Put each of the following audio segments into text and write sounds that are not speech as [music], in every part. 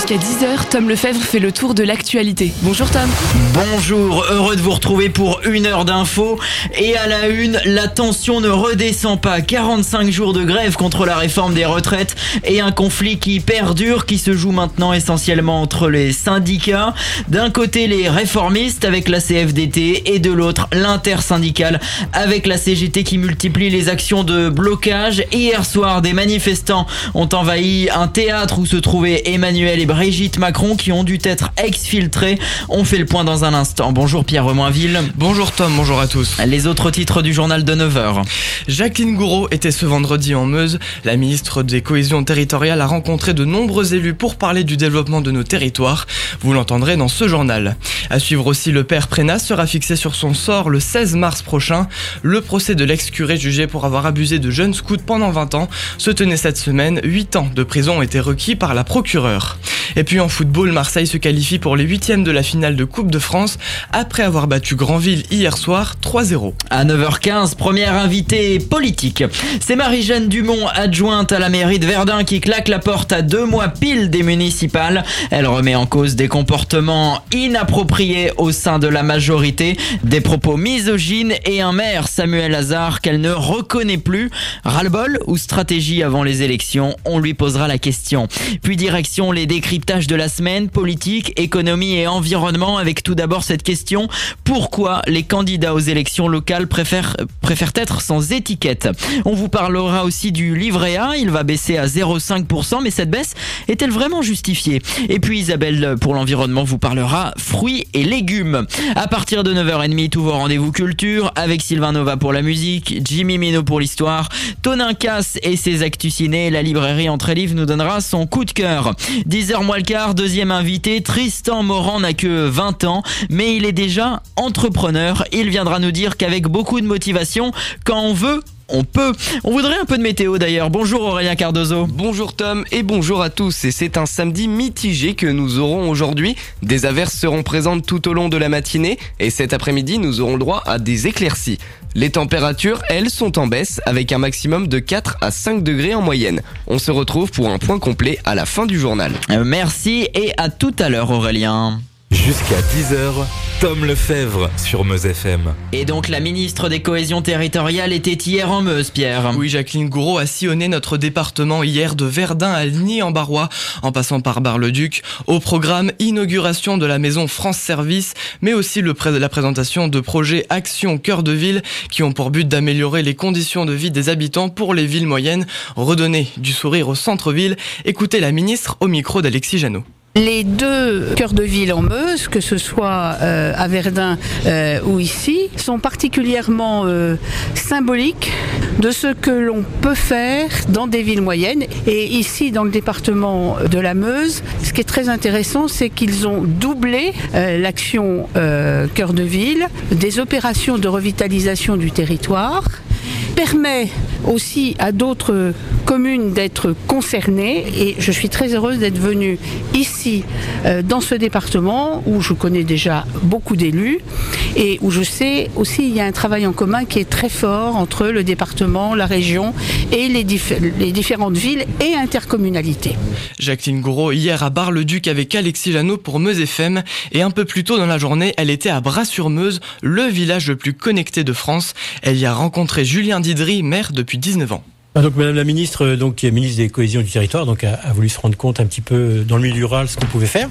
Jusqu'à 10h, Tom Lefebvre fait le tour de l'actualité. Bonjour Tom. Bonjour, heureux de vous retrouver pour une heure d'infos. Et à la une, la tension ne redescend pas. 45 jours de grève contre la réforme des retraites et un conflit qui perdure, qui se joue maintenant essentiellement entre les syndicats. D'un côté, les réformistes avec la CFDT et de l'autre, l'intersyndicale avec la CGT qui multiplie les actions de blocage. Hier soir, des manifestants ont envahi un théâtre où se trouvaient Emmanuel et Brigitte Macron qui ont dû être exfiltrés. On fait le point dans un instant. Bonjour Pierre Remoinville. Bonjour Tom, bonjour à tous. Les autres titres du journal de 9h. Jacqueline Gouraud était ce vendredi en Meuse. La ministre des Cohésions territoriales a rencontré de nombreux élus pour parler du développement de nos territoires. Vous l'entendrez dans ce journal. À suivre aussi, le père Prénat sera fixé sur son sort le 16 mars prochain. Le procès de l'ex-curé jugé pour avoir abusé de jeunes scouts pendant 20 ans se tenait cette semaine. 8 ans de prison ont été requis par la procureure. Et puis en football, Marseille se qualifie pour les huitièmes de la finale de Coupe de France après avoir battu Granville hier soir 3-0. À 9h15, première invitée politique. C'est Marie-Jeanne Dumont, adjointe à la mairie de Verdun, qui claque la porte à deux mois pile des municipales. Elle remet en cause des comportements inappropriés au sein de la majorité, des propos misogynes et un maire, Samuel Hazard, qu'elle ne reconnaît plus. Ras-le-bol ou stratégie avant les élections? On lui posera la question. Puis direction les décryptages de la semaine, politique, économie et environnement, avec tout d'abord cette question, pourquoi les candidats aux élections locales préfèrent, préfèrent être sans étiquette? On vous parlera aussi du livret A, il va baisser à 0,5%, mais cette baisse est-elle vraiment justifiée? Et puis Isabelle, pour l'environnement, vous parlera fruits et légumes. À partir de 9h30, tous vos rendez-vous culture, avec Sylvain Nova pour la musique, Jimmy Mino pour l'histoire, Tonin Casse et ses actus ciné, la librairie Entre Livres nous donnera son coup de cœur. 10h le quart, deuxième invité, Tristan Morand n'a que 20 ans, mais il est déjà entrepreneur. Il viendra nous dire qu'avec beaucoup de motivation, quand on veut, on peut. On voudrait un peu de météo d'ailleurs. Bonjour Aurélien Cardozo. Bonjour Tom et bonjour à tous. Et c'est un samedi mitigé que nous aurons aujourd'hui. Des averses seront présentes tout au long de la matinée et cet après-midi nous aurons le droit à des éclaircies. Les températures, elles, sont en baisse avec un maximum de 4 à 5 degrés en moyenne. On se retrouve pour un point complet à la fin du journal. Euh, merci et à tout à l'heure Aurélien. Jusqu'à 10h, Tom Lefebvre sur Meuse FM. Et donc la ministre des Cohésions territoriales était hier en Meuse, Pierre. Oui, Jacqueline Gouraud a sillonné notre département hier de Verdun à Ligny-en-Barrois, en passant par Bar-le-Duc, au programme inauguration de la maison France Service, mais aussi le pré la présentation de projets Action Cœur de Ville qui ont pour but d'améliorer les conditions de vie des habitants pour les villes moyennes, redonner du sourire au centre-ville. Écoutez la ministre au micro d'Alexis Janot. Les deux cœurs de ville en Meuse, que ce soit euh, à Verdun euh, ou ici, sont particulièrement euh, symboliques de ce que l'on peut faire dans des villes moyennes. Et ici, dans le département de la Meuse, ce qui est très intéressant, c'est qu'ils ont doublé l'action cœur de ville, des opérations de revitalisation du territoire permet aussi à d'autres communes d'être concernées et je suis très heureuse d'être venue ici euh, dans ce département où je connais déjà beaucoup d'élus et où je sais aussi il y a un travail en commun qui est très fort entre le département, la région et les, les différentes villes et intercommunalités. Jacqueline Gouraud hier à Bar-le-Duc avec Alexis Lano pour Meuse FM et un peu plus tôt dans la journée elle était à Bras-sur-Meuse, le village le plus connecté de France. Elle y a rencontré Julien Didry, maire depuis 19 ans. Ah, donc Madame la ministre, euh, donc qui est ministre des cohésions du territoire, donc a, voulu se rendre compte un petit peu euh, dans le milieu rural ce qu'on pouvait faire.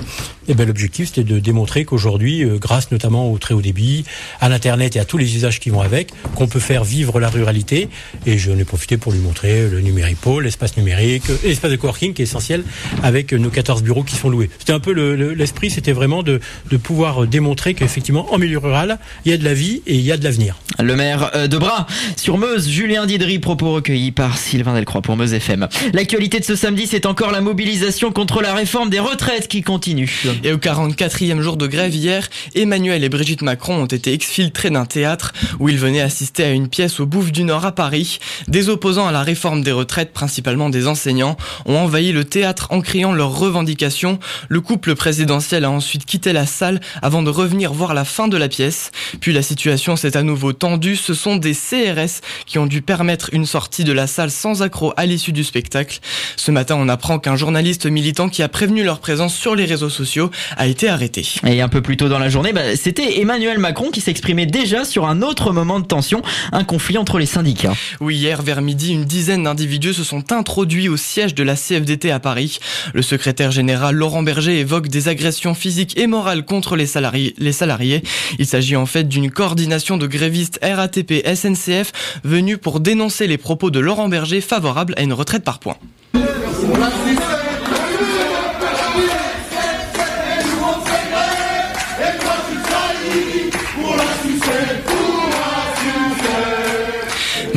Et ben l'objectif c'était de démontrer qu'aujourd'hui, euh, grâce notamment au très haut débit, à l'internet et à tous les usages qui vont avec, qu'on peut faire vivre la ruralité. Et je ai profité pour lui montrer le numérique pôle, l'espace numérique, l'espace de coworking qui est essentiel avec nos 14 bureaux qui sont loués. C'était un peu l'esprit, le, c'était vraiment de, de pouvoir démontrer qu'effectivement en milieu rural, il y a de la vie et il y a de l'avenir. Le maire de Bras sur Meuse, Julien Didry, propos recueillis par Sylvain Delcroix pour Meuse FM. L'actualité de ce samedi, c'est encore la mobilisation contre la réforme des retraites qui continue. Et au 44e jour de grève hier, Emmanuel et Brigitte Macron ont été exfiltrés d'un théâtre où ils venaient assister à une pièce au Bouffe du Nord à Paris. Des opposants à la réforme des retraites, principalement des enseignants, ont envahi le théâtre en criant leurs revendications. Le couple présidentiel a ensuite quitté la salle avant de revenir voir la fin de la pièce. Puis la situation s'est à nouveau tendue. Ce sont des CRS qui ont dû permettre une sortie de la salle sans accroc à l'issue du spectacle. Ce matin, on apprend qu'un journaliste militant qui a prévenu leur présence sur les réseaux sociaux a été arrêté. Et un peu plus tôt dans la journée, bah, c'était Emmanuel Macron qui s'exprimait déjà sur un autre moment de tension, un conflit entre les syndicats. Oui, hier vers midi, une dizaine d'individus se sont introduits au siège de la CFDT à Paris. Le secrétaire général Laurent Berger évoque des agressions physiques et morales contre les salariés. Les salariés. Il s'agit en fait d'une coordination de grévistes RATP SNCF venus pour dénoncer les propos de Laurent Berger favorables à une retraite par points.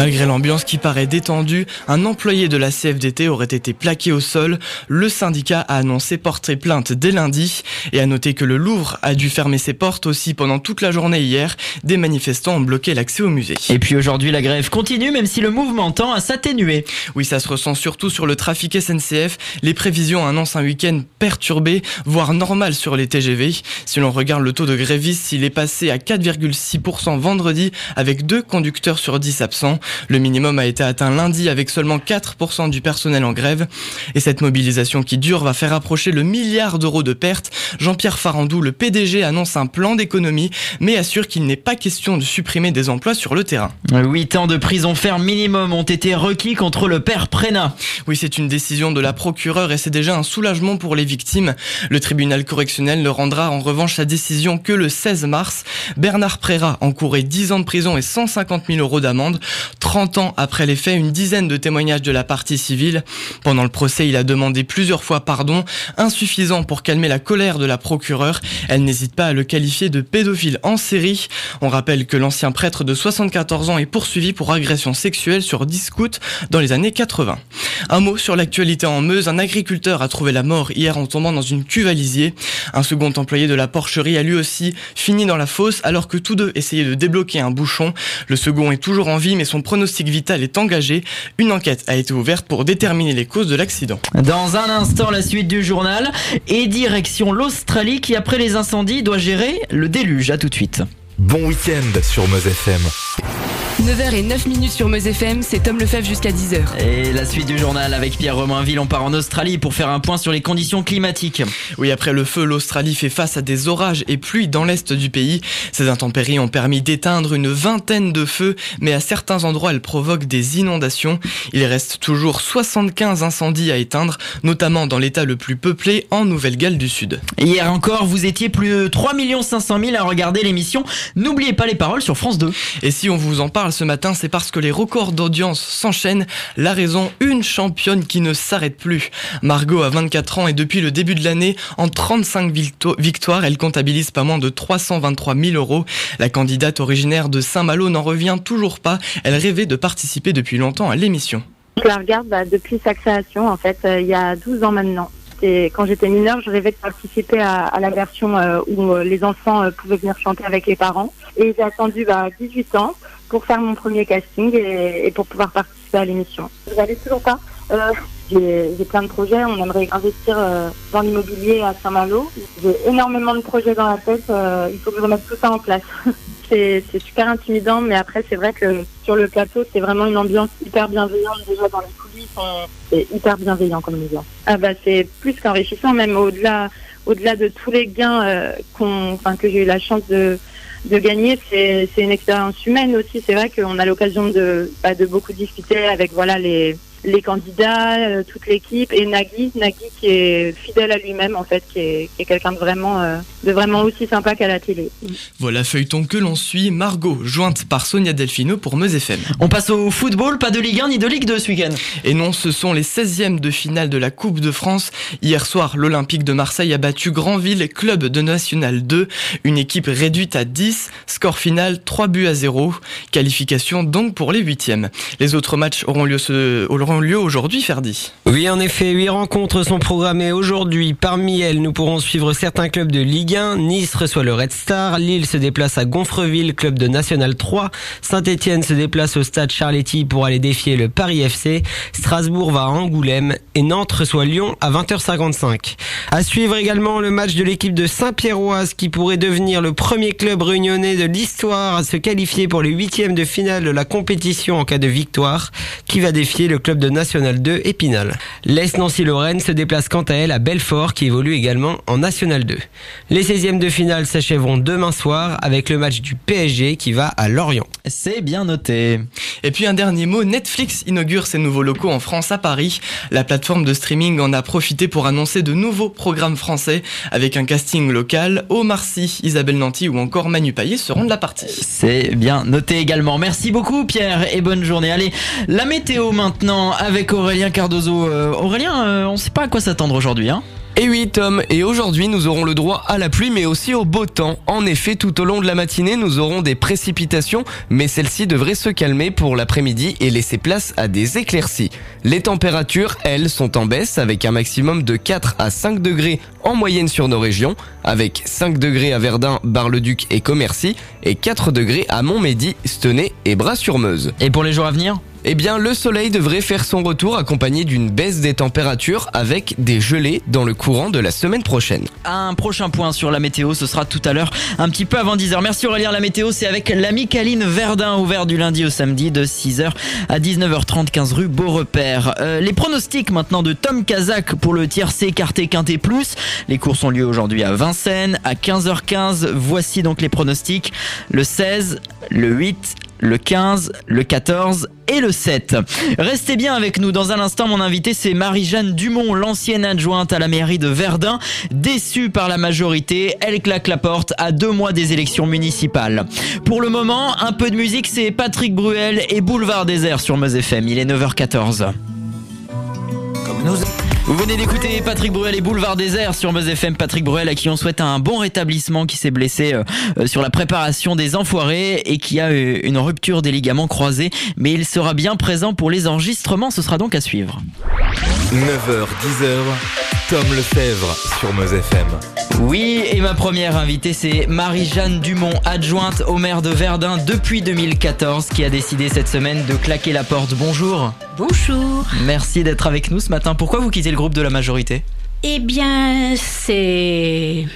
Malgré l'ambiance qui paraît détendue, un employé de la CFDT aurait été plaqué au sol. Le syndicat a annoncé porter plainte dès lundi et a noté que le Louvre a dû fermer ses portes aussi pendant toute la journée hier. Des manifestants ont bloqué l'accès au musée. Et puis aujourd'hui, la grève continue, même si le mouvement tend à s'atténuer. Oui, ça se ressent surtout sur le trafic SNCF. Les prévisions annoncent un week-end perturbé, voire normal sur les TGV. Si l'on regarde le taux de grévistes, il est passé à 4,6% vendredi avec deux conducteurs sur 10 absents. Le minimum a été atteint lundi avec seulement 4% du personnel en grève. Et cette mobilisation qui dure va faire approcher le milliard d'euros de pertes. Jean-Pierre Farandou, le PDG, annonce un plan d'économie, mais assure qu'il n'est pas question de supprimer des emplois sur le terrain. 8 ans de prison ferme minimum ont été requis contre le père Prénat. Oui, c'est une décision de la procureure et c'est déjà un soulagement pour les victimes. Le tribunal correctionnel ne rendra en revanche sa décision que le 16 mars. Bernard Préra encourait 10 ans de prison et 150 000 euros d'amende. 30 ans après les faits, une dizaine de témoignages de la partie civile. Pendant le procès, il a demandé plusieurs fois pardon, insuffisant pour calmer la colère de la procureure. Elle n'hésite pas à le qualifier de pédophile en série. On rappelle que l'ancien prêtre de 74 ans est poursuivi pour agression sexuelle sur 10 scouts dans les années 80. Un mot sur l'actualité en Meuse. Un agriculteur a trouvé la mort hier en tombant dans une cuve à. Un second employé de la porcherie a lui aussi fini dans la fosse alors que tous deux essayaient de débloquer un bouchon. Le second est toujours en vie mais son pronostic vital est engagé. Une enquête a été ouverte pour déterminer les causes de l'accident. Dans un instant, la suite du journal et direction l'Australie qui, après les incendies, doit gérer le déluge. À tout de suite. Bon week-end sur Meuse FM. 9h et 9 minutes sur Meuse FM, c'est Tom Lefebvre jusqu'à 10h. Et la suite du journal avec Pierre Romainville, on part en Australie pour faire un point sur les conditions climatiques. Oui, après le feu, l'Australie fait face à des orages et pluies dans l'est du pays. Ces intempéries ont permis d'éteindre une vingtaine de feux, mais à certains endroits, elles provoquent des inondations. Il reste toujours 75 incendies à éteindre, notamment dans l'état le plus peuplé, en Nouvelle-Galles du Sud. Hier encore, vous étiez plus de 3 500 000 à regarder l'émission. N'oubliez pas les paroles sur France 2. Et si on vous en parle ce matin, c'est parce que les records d'audience s'enchaînent. La raison, une championne qui ne s'arrête plus. Margot a 24 ans et depuis le début de l'année, en 35 victo- victoires, elle comptabilise pas moins de 323 000 euros. La candidate originaire de Saint-Malo n'en revient toujours pas. Elle rêvait de participer depuis longtemps à l'émission. Je la regarde bah, depuis sa création, en fait, euh, il y a 12 ans maintenant. Quand j'étais mineure, je rêvais de participer à, la version euh, où euh, les enfants euh, pouvaient venir chanter avec les parents. Et j'ai attendu bah, 18 ans pour faire mon premier casting et, pour pouvoir participer à l'émission. Vous allez toujours pas? J'ai plein de projets. On aimerait investir dans l'immobilier à Saint-Malo. J'ai énormément de projets dans la tête. il faut que je remette tout ça en place. [laughs] c'est super intimidant, mais après, c'est vrai que sur le plateau, c'est vraiment une ambiance hyper bienveillante. Déjà dans les coulisses, on- c'est hyper bienveillant comme ambiance. Ah bah, c'est plus qu'enrichissant, même au-delà au-delà de tous les gains euh, qu'on, que j'ai eu la chance de, de gagner, c'est c'est une expérience humaine aussi. C'est vrai qu'on a l'occasion de, bah, de beaucoup discuter avec voilà les, les candidats, euh, toute l'équipe et Nagui, Nagui qui est fidèle à lui-même en fait, qui est, qui est quelqu'un de vraiment, euh, de vraiment aussi sympa qu'à la télé. Voilà feuilleton que l'on suit. Margot, jointe par Sonia Delfino pour Meuse FM. On passe au football, pas de Ligue 1 ni de Ligue 2 ce week-end. Et non, ce sont les 16e de finale de la Coupe de France. Hier soir, l'Olympique de Marseille a battu Granville, club de National 2. Une équipe réduite à 10. Score final 3 buts à 0. Qualification donc pour les 8e. Les autres matchs auront lieu, ce- auront lieu aujourd'hui, Ferdi. Oui, en effet, huit rencontres sont programmées aujourd'hui. Parmi elles, nous pourrons suivre certains clubs de Ligue 1. Nice reçoit le Red Star. Lille se déplace à Gonfreville, club de National 3. Saint-Etienne se déplace au stade Charletti pour aller défier le Paris FC. Strasbourg va à Angoulême et Nantes reçoit Lyon à 20h55. À suivre également le match de l'équipe de Saint-Pierroise qui pourrait devenir le premier club réunionnais de l'histoire à se qualifier pour les huitièmes de finale de la compétition en cas de victoire, qui va défier le club de National 2 Épinal. L'Est Nancy-Lorraine se déplace quant à elle à Belfort qui évolue également en National 2. Les 16e de finale s'achèveront demain soir avec le match du PSG qui va à Lorient. C'est bien noté. Et puis un dernier mot, Netflix inaugure ses nouveaux locaux en France à Paris. La plateforme de streaming en a profité pour annoncer de nouveaux programmes français avec un casting local. Omar Sy, Isabelle Nanty ou encore Manu Payet seront de la partie. C'est bien noté également. Merci beaucoup Pierre et bonne journée. Allez, la météo maintenant avec Aurélien Cardozo. Euh, Aurélien, euh, on ne sait pas à quoi s'attendre aujourd'hui. Hein et oui Tom, et aujourd'hui nous aurons le droit à la pluie mais aussi au beau temps. En effet, tout au long de la matinée nous aurons des précipitations, mais celles-ci devraient se calmer pour l'après-midi et laisser place à des éclaircies. Les températures, elles, sont en baisse avec un maximum de 4 à 5 degrés en moyenne sur nos régions, avec 5 degrés à Verdun, Bar-le-Duc et Commercy, et 4 degrés à Montmédy, Stenay et Bras-sur-Meuse. Et pour les jours à venir? Eh bien, le soleil devrait faire son retour accompagné d'une baisse des températures avec des gelées dans le courant de la semaine prochaine. Un prochain point sur la météo, ce sera tout à l'heure, un petit peu avant 10h. Merci Aurélien, la météo, c'est avec l'ami Caline Verdun, ouvert du lundi au samedi de 6h à 19h30, 15 rue Beaurepaire. Euh, les pronostics maintenant de Tom Kazak pour le tiercé quarté quinté plus. Les courses ont lieu aujourd'hui à Vincennes, à 15h15. Voici donc les pronostics. Le 16, le 8, le 15, le 14 et le 7. Restez bien avec nous. Dans un instant, mon invité, c'est Marie-Jeanne Dumont, l'ancienne adjointe à la mairie de Verdun. Déçue par la majorité, elle claque la porte à deux mois des élections municipales. Pour le moment, un peu de musique, c'est Patrick Bruel et Boulevard Désert sur Meuse. Il est 9h14. Comme nous... Vous venez d'écouter Patrick Bruel et Boulevard Désert sur Meuse FM. Patrick Bruel à qui on souhaite un bon rétablissement qui s'est blessé euh, euh, sur la préparation des enfoirés et qui a euh, une rupture des ligaments croisés. Mais il sera bien présent pour les enregistrements. Ce sera donc à suivre. 9h, 10h, Tom Lefebvre sur Meuse FM. Oui, et ma première invitée, c'est Marie-Jeanne Dumont, adjointe au maire de Verdun depuis 2014, qui a décidé cette semaine de claquer la porte. Bonjour. Bonjour. Merci d'être avec nous ce matin. Pourquoi vous quittez le groupe de la majorité Eh bien, c'est.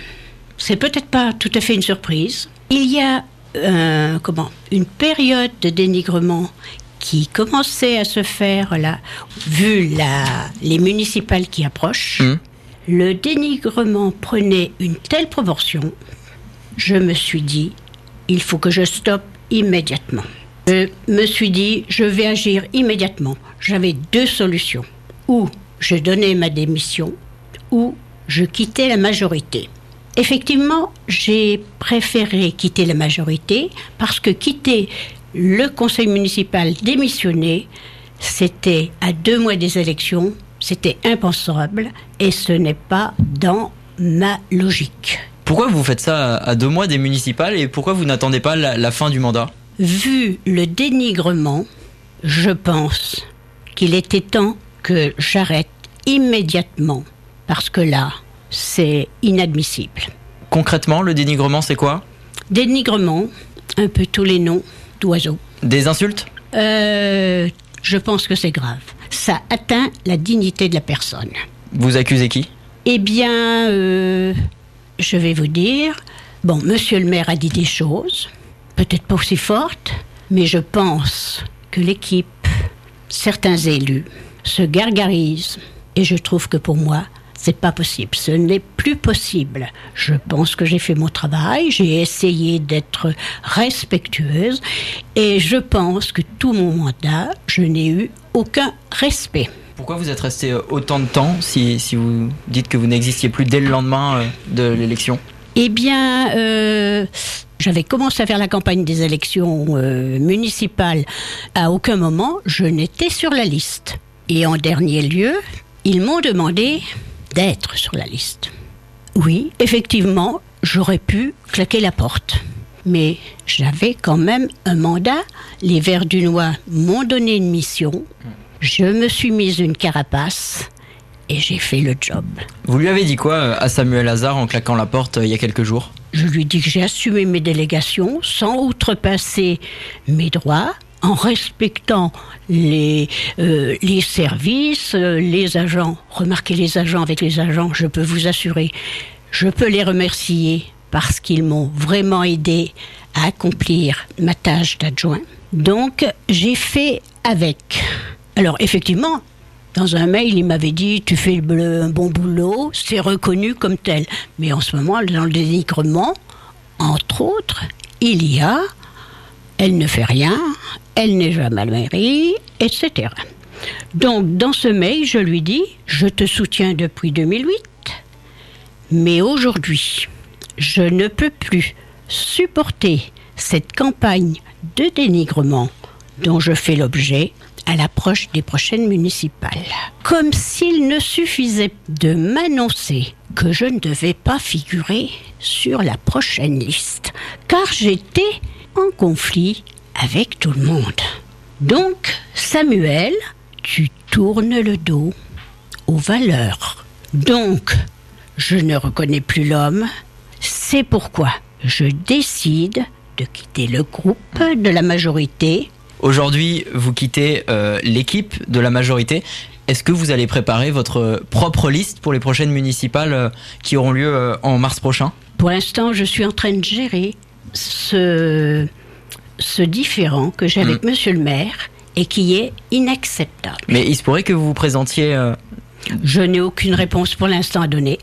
C'est peut-être pas tout à fait une surprise. Il y a euh, comment une période de dénigrement qui commençait à se faire là, vu la, les municipales qui approchent. Hmm. Le dénigrement prenait une telle proportion, je me suis dit, il faut que je stoppe immédiatement. Je me suis dit, je vais agir immédiatement. J'avais deux solutions. Ou je donnais ma démission, ou je quittais la majorité. Effectivement, j'ai préféré quitter la majorité parce que quitter le conseil municipal démissionné, c'était à deux mois des élections, c'était impensable et ce n'est pas dans ma logique. Pourquoi vous faites ça à deux mois des municipales et pourquoi vous n'attendez pas la, la fin du mandat? Vu le dénigrement, je pense qu'il était temps que j'arrête immédiatement parce que là, c'est inadmissible. Concrètement, le dénigrement, c'est quoi? Dénigrement, un peu tous les noms d'oiseaux. Des insultes? Euh, je pense que c'est grave. Ça atteint la dignité de la personne. Vous accusez qui? Eh bien, euh, je vais vous dire, bon, monsieur le maire a dit des choses, peut-être pas aussi fortes, mais je pense que l'équipe, certains élus, se gargarisent. Et je trouve que pour moi, c'est pas possible. Ce n'est plus possible. Je pense que j'ai fait mon travail, j'ai essayé d'être respectueuse et je pense que tout mon mandat, je n'ai eu aucun respect. Pourquoi vous êtes resté euh, autant de temps si, si vous dites que vous n'existiez plus dès le lendemain euh, de l'élection? Eh bien, euh, j'avais commencé à faire la campagne des élections euh, municipales. À aucun moment, je n'étais sur la liste. Et en dernier lieu, ils m'ont demandé d'être sur la liste. Oui, effectivement, j'aurais pu claquer la porte. Mais j'avais quand même un mandat. Les Verdunois m'ont donné une mission. Je me suis mise une carapace et j'ai fait le job. Vous lui avez dit quoi euh, à Samuel Hazard en claquant la porte euh, il y a quelques jours? Je lui dis que j'ai assumé mes délégations sans outrepasser mes droits, en respectant les, euh, les services, euh, les agents. Remarquez les agents avec les agents, je peux vous assurer, je peux les remercier parce qu'ils m'ont vraiment aidé à accomplir ma tâche d'adjoint. Donc, j'ai fait avec. Alors, effectivement, dans un mail, il m'avait dit Tu fais un bon boulot, c'est reconnu comme tel. Mais en ce moment, dans le dénigrement, entre autres, il y a Elle ne fait rien, elle n'est jamais mairie, etc. Donc, dans ce mail, je lui dis Je te soutiens depuis 2008, mais aujourd'hui, je ne peux plus supporter cette campagne de dénigrement dont je fais l'objet à l'approche des prochaines municipales. Comme s'il ne suffisait de m'annoncer que je ne devais pas figurer sur la prochaine liste, car j'étais en conflit avec tout le monde. Donc, Samuel, tu tournes le dos aux valeurs. Donc, je ne reconnais plus l'homme. C'est pourquoi je décide de quitter le groupe de la majorité. Aujourd'hui, vous quittez euh, l'équipe de la majorité. Est-ce que vous allez préparer votre propre liste pour les prochaines municipales euh, qui auront lieu euh, en mars prochain? Pour l'instant, je suis en train de gérer ce, ce différent que j'ai avec Monsieur le maire et qui est inacceptable. Mais il se pourrait que vous vous présentiez. euh, Je n'ai aucune réponse pour l'instant à donner.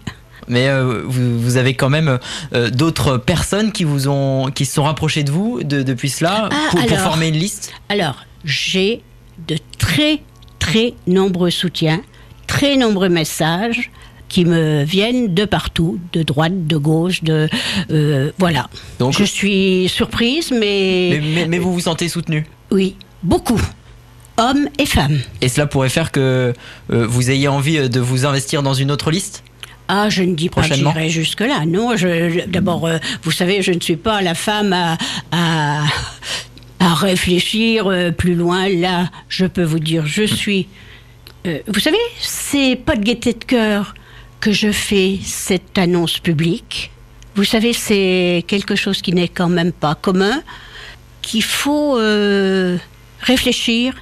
mais euh, vous, vous avez quand même euh, d'autres personnes qui vous ont, qui se sont rapprochées de vous de- depuis cela Ah, pour, former une liste? Alors, j'ai de très, très nombreux soutiens, très nombreux messages qui me viennent de partout, de droite, de gauche, de... euh, voilà. Donc- Je suis surprise, mais... Mais, mais- mais vous vous sentez soutenu. Oui, beaucoup. Hommes et femmes. Et cela pourrait faire que euh, vous ayez envie euh, de vous investir dans une autre liste? Ah, je ne dis pas que j'irai jusque-là. Non, je- d'abord, euh, vous savez, je ne suis pas la femme à, à, à réfléchir euh, plus loin. Là, je peux vous dire, je suis. euh, vous savez, c'est pas de gaieté de cœur que je fais cette annonce publique. Vous savez, c'est quelque chose qui n'est quand même pas commun, qu'il faut euh, réfléchir,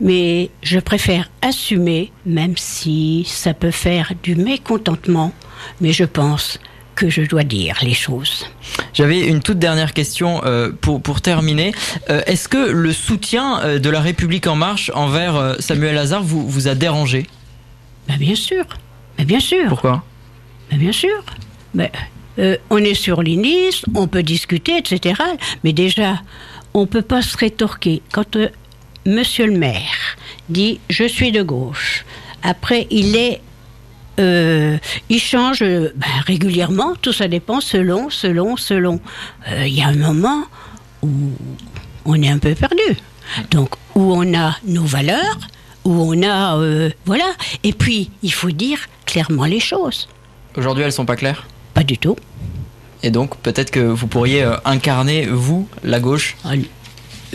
mais je préfère assumer, même si ça peut faire du mécontentement, mais je pense que je dois dire les choses. J'avais une toute dernière question euh, pour, pour terminer. Euh, Est-ce que le soutien de la République en marche envers Samuel Hazard vous, vous a dérangé? Bah, bien sûr, Bien sûr, Pourquoi bien sûr. Mais, euh, on est sur les listes, on peut discuter, etc. Mais déjà, on peut pas se rétorquer. Quand euh, Monsieur le maire dit je suis de gauche, après il est euh, il change euh, ben, régulièrement, tout ça dépend selon, selon, selon. Il y a un moment où on est un peu perdu. Donc, où on a nos valeurs, où on a. voilà. Et puis, il faut dire clairement les choses. Aujourd'hui, elles sont pas claires? Pas du tout. Et donc, peut-être que vous pourriez euh, incarner, vous, la gauche? Ah,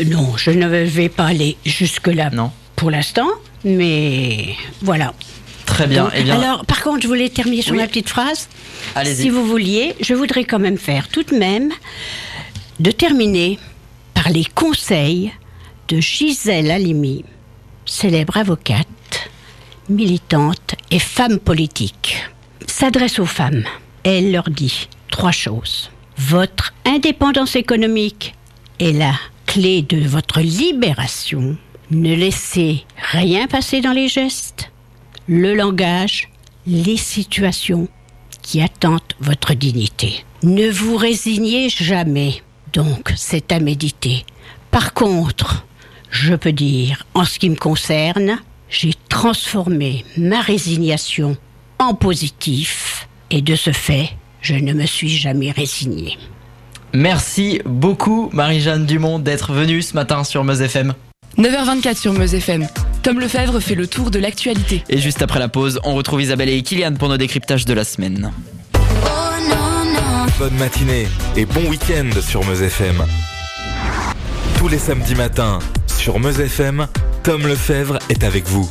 Non, je ne vais pas aller jusque-là Non. pour l'instant, mais voilà. Très bien. Donc, eh bien, Alors, par contre, je voulais terminer sur Oui. ma petite phrase. allez-y. Si vous vouliez, je voudrais quand même faire tout de même de terminer par les conseils de Gisèle Halimi, célèbre avocate, militante et femme politique. S'adresse aux femmes. Elle leur dit trois choses. Votre indépendance économique est la clé de votre libération. Ne laissez rien passer dans les gestes, le langage, les situations qui attendent votre dignité. Ne vous résignez jamais, donc c'est à méditer. Par contre, je peux dire, en ce qui me concerne, j'ai transformé ma résignation en positif et de ce fait, je ne me suis jamais résignée. Merci beaucoup, Marie-Jeanne Dumont, d'être venue ce matin sur Meuse FM. 9h24 sur Meuse FM. Tom Lefebvre fait le tour de l'actualité. Et juste après la pause, on retrouve Isabelle et Kylian pour nos décryptages de la semaine. Bonne matinée et bon week-end sur Meuse FM. Tous les samedis matins sur Meuse FM, Tom Lefebvre est avec vous.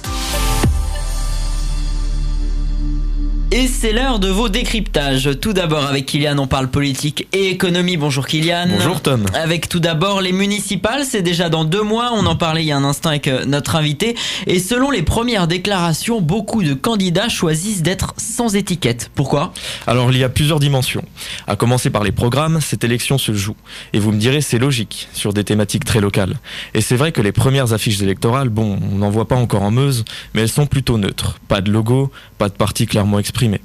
Et c'est l'heure de vos décryptages. Tout d'abord avec Kylian, on parle politique et économie. Bonjour Kylian. Bonjour Tom. Avec tout d'abord les municipales, c'est déjà dans deux mois. On en parlait il y a un instant avec euh, notre invité. Et selon les premières déclarations, beaucoup de candidats choisissent d'être sans étiquette. Pourquoi? Alors il y a plusieurs dimensions. À commencer par les programmes, cette élection se joue. Et vous me direz, c'est logique, sur des thématiques très locales. Et c'est vrai que les premières affiches électorales, bon, on n'en voit pas encore en Meuse, mais elles sont plutôt neutres. Pas de logo, pas de parti clairement exprimé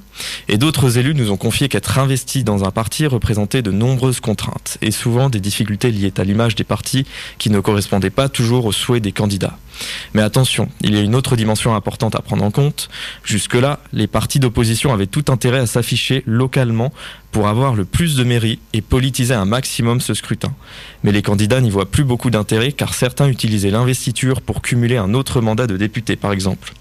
et d'autres élus nous ont confié qu'être investi dans un parti représentait de nombreuses contraintes et souvent des difficultés liées à l'image des partis qui ne correspondaient pas toujours aux souhaits des candidats. Mais attention, il y a une autre dimension importante à prendre en compte. Jusque-là, les partis d'opposition avaient tout intérêt à s'afficher localement pour avoir le plus de mairies et politiser un maximum ce scrutin. Mais les candidats n'y voient plus beaucoup d'intérêt car certains utilisaient l'investiture pour cumuler un autre mandat de député par exemple.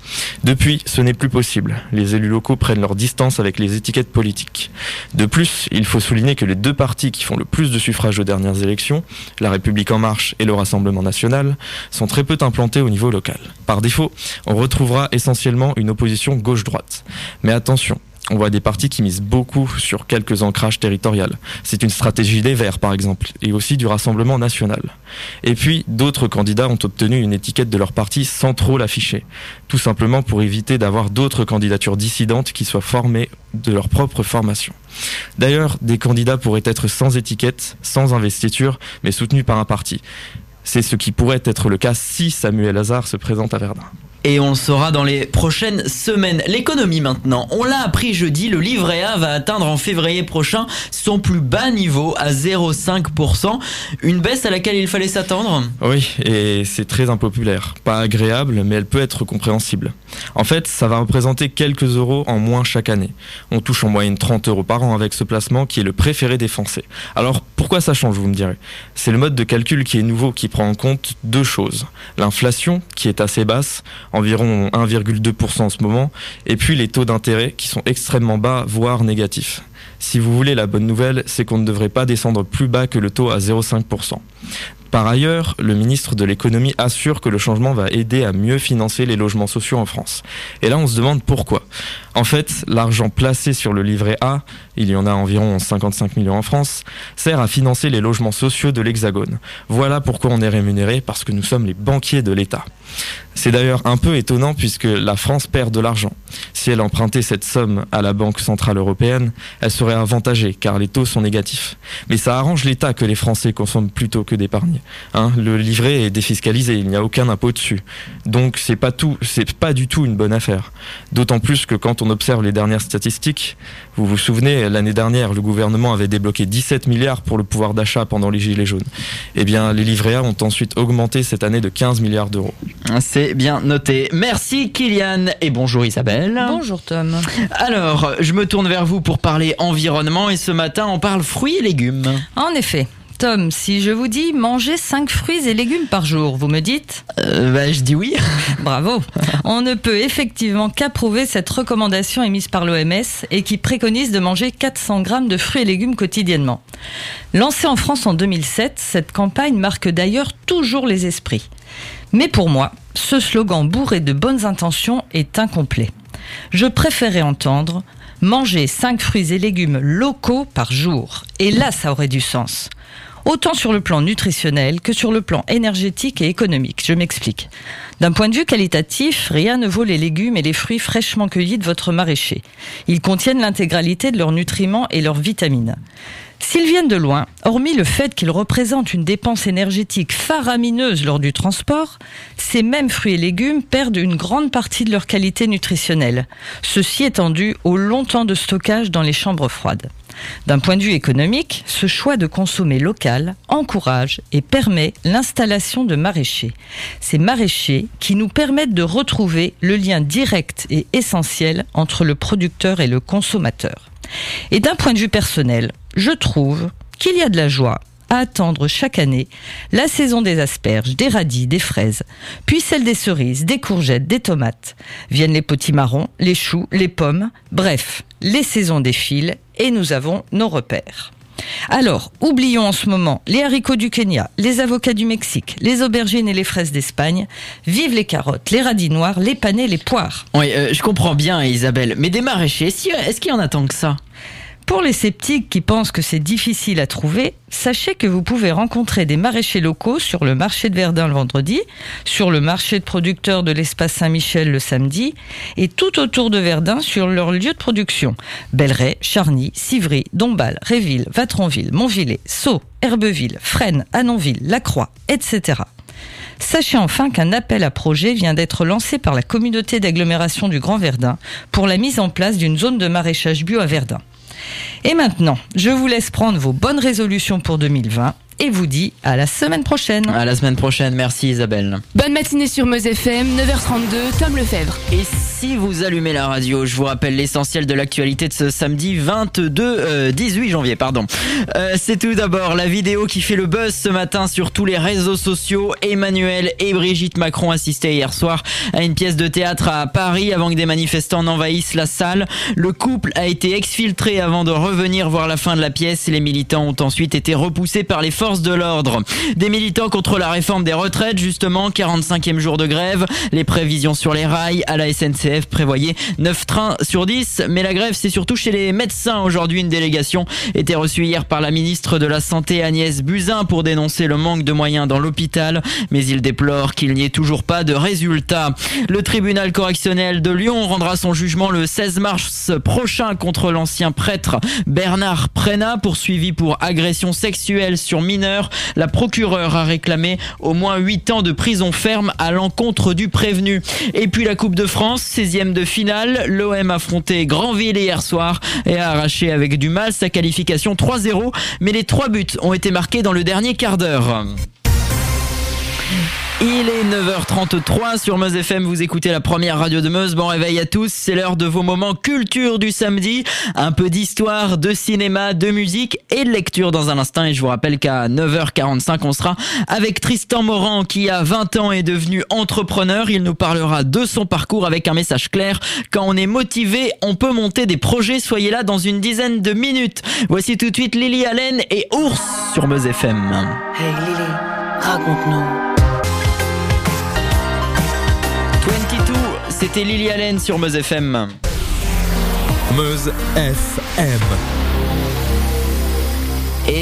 Depuis, ce n'est plus possible. Les élus locaux prennent leur distance avec les étiquettes politiques. De plus, il faut souligner que les deux partis qui font le plus de suffrages aux dernières élections, La République en marche et le Rassemblement national, sont très peu implantés au niveau local. Par défaut, on retrouvera essentiellement une opposition gauche-droite. Mais attention, on voit des partis qui misent beaucoup sur quelques ancrages territoriaux. C'est une stratégie des Verts, par exemple, et aussi du Rassemblement national. Et puis, d'autres candidats ont obtenu une étiquette de leur parti sans trop l'afficher, tout simplement pour éviter d'avoir d'autres candidatures dissidentes qui soient formées de leur propre formation. D'ailleurs, des candidats pourraient être sans étiquette, sans investiture, mais soutenus par un parti. C'est ce qui pourrait être le cas si Samuel Hazard se présente à Verdun. Et on le saura dans les prochaines semaines. L'économie maintenant. On l'a appris jeudi, le livret A va atteindre en février prochain son plus bas niveau à 0,5%. Une baisse à laquelle il fallait s'attendre? Oui, et c'est très impopulaire. Pas agréable, mais elle peut être compréhensible. En fait, ça va représenter quelques euros en moins chaque année. On touche en moyenne 30 euros par an avec ce placement qui est le préféré des Français. Alors pourquoi ça change, vous me direz? C'est le mode de calcul qui est nouveau, qui prend en compte deux choses. L'inflation, qui est assez basse, environ 1,2% en ce moment, et puis les taux d'intérêt qui sont extrêmement bas, voire négatifs. Si vous voulez, la bonne nouvelle, c'est qu'on ne devrait pas descendre plus bas que le taux à 0,5%. Par ailleurs, le ministre de l'économie assure que le changement va aider à mieux financer les logements sociaux en France. Et là, on se demande pourquoi. En fait, l'argent placé sur le livret A, il y en a environ 55 millions en France, sert à financer les logements sociaux de l'Hexagone. Voilà pourquoi on est rémunéré, parce que nous sommes les banquiers de l'État. C'est d'ailleurs un peu étonnant puisque la France perd de l'argent. Si elle empruntait cette somme à la Banque Centrale Européenne, elle serait avantagée car les taux sont négatifs. Mais ça arrange l'État que les Français consomment plutôt que d'épargner. Hein, le livret est défiscalisé, il n'y a aucun impôt dessus. Donc c'est pas tout, c'est pas du tout une bonne affaire. D'autant plus que quand on observe les dernières statistiques, vous vous souvenez, l'année dernière, le gouvernement avait débloqué 17 milliards pour le pouvoir d'achat pendant les Gilets jaunes. Eh bien, les livrets A ont ensuite augmenté cette année de 15 milliards d'euros. C'est bien noté. Merci Kylian et bonjour Isabelle. Bonjour Tom. Alors, je me tourne vers vous pour parler environnement et ce matin on parle fruits et légumes. En effet. Tom, si je vous dis manger 5 fruits et légumes par jour, vous me dites euh, bah, Je dis oui. [laughs] Bravo. On ne peut effectivement qu'approuver cette recommandation émise par l'OMS et qui préconise de manger 400 grammes de fruits et légumes quotidiennement. Lancée en France en 2007, cette campagne marque d'ailleurs toujours les esprits. Mais pour moi, ce slogan bourré de bonnes intentions est incomplet. Je préférais entendre manger 5 fruits et légumes locaux par jour. Et là, ça aurait du sens autant sur le plan nutritionnel que sur le plan énergétique et économique. Je m'explique. D'un point de vue qualitatif, rien ne vaut les légumes et les fruits fraîchement cueillis de votre maraîcher. Ils contiennent l'intégralité de leurs nutriments et leurs vitamines. S'ils viennent de loin, hormis le fait qu'ils représentent une dépense énergétique faramineuse lors du transport, ces mêmes fruits et légumes perdent une grande partie de leur qualité nutritionnelle. Ceci étant dû au long temps de stockage dans les chambres froides. D'un point de vue économique, ce choix de consommer local encourage et permet l'installation de maraîchers. Ces maraîchers qui nous permettent de retrouver le lien direct et essentiel entre le producteur et le consommateur. Et d'un point de vue personnel, je trouve qu'il y a de la joie à attendre chaque année la saison des asperges, des radis, des fraises, puis celle des cerises, des courgettes, des tomates. Viennent les potimarrons, les choux, les pommes, bref, les saisons défilent et nous avons nos repères. Alors, oublions en ce moment les haricots du Kenya, les avocats du Mexique, les aubergines et les fraises d'Espagne. Vive les carottes, les radis noirs, les panais, les poires. Oui, euh, je comprends bien, Isabelle. Mais des maraîchers, est-ce qu'il y en a tant que ça? Pour les sceptiques qui pensent que c'est difficile à trouver, sachez que vous pouvez rencontrer des maraîchers locaux sur le marché de Verdun le vendredi, sur le marché de producteurs de l'espace Saint-Michel le samedi, et tout autour de Verdun sur leur lieu de production. Belleret, Charny, Civry, Dombasle, Réville, Vatronville, Montvillers, Sceaux, Herbeville, Fresnes, Annonville, Lacroix, etc. Sachez enfin qu'un appel à projet vient d'être lancé par la communauté d'agglomération du Grand Verdun pour la mise en place d'une zone de maraîchage bio à Verdun. Et maintenant, je vous laisse prendre vos bonnes résolutions pour 2020 et vous dis à la semaine prochaine. À la semaine prochaine, merci Isabelle. Bonne matinée sur Meuse FM, 9h32, Tom Lefebvre. Et si vous allumez la radio, je vous rappelle l'essentiel de l'actualité de ce samedi 22, euh, 18 janvier, pardon. Euh, c'est tout d'abord la vidéo qui fait le buzz ce matin sur tous les réseaux sociaux. Emmanuel et Brigitte Macron assistaient hier soir à une pièce de théâtre à Paris avant que des manifestants n'envahissent la salle. Le couple a été exfiltré avant de revenir voir la fin de la pièce. Les militants ont ensuite été repoussés par les forces de l'ordre. Des militants contre la réforme des retraites, justement, 45e jour de grève. Les prévisions sur les rails à la SNCF prévoyaient 9 trains sur 10. Mais la grève, c'est surtout chez les médecins. Aujourd'hui, une délégation était reçue hier par la ministre de la Santé Agnès Buzyn pour dénoncer le manque de moyens dans l'hôpital. Mais il déplore qu'il n'y ait toujours pas de résultats. Le tribunal correctionnel de Lyon rendra son jugement le 16 mars prochain contre l'ancien prêtre Bernard Prénat, poursuivi pour agression sexuelle sur La procureure a réclamé au moins 8 ans de prison ferme à l'encontre du prévenu. Et puis la Coupe de France, 16e de finale, l'OM affrontait Granville hier soir et a arraché avec du mal sa qualification 3-0, mais les trois buts ont été marqués dans le dernier quart d'heure. Il est 9h33 sur Meuse FM, vous écoutez la première radio de Meuse. Bon réveil à tous, c'est l'heure de vos moments culture du samedi. Un peu d'histoire, de cinéma, de musique et de lecture dans un instant. Et je vous rappelle qu'à 9h45, on sera avec Tristan Morand qui a 20 ans est devenu entrepreneur. Il nous parlera de son parcours avec un message clair. Quand on est motivé, on peut monter des projets. Soyez là dans une dizaine de minutes. Voici tout de suite Lily Allen et Ours sur Meuse FM. Hey Lily, raconte-nous. C'était Lily Allen sur Meuse FM. Meuse FM.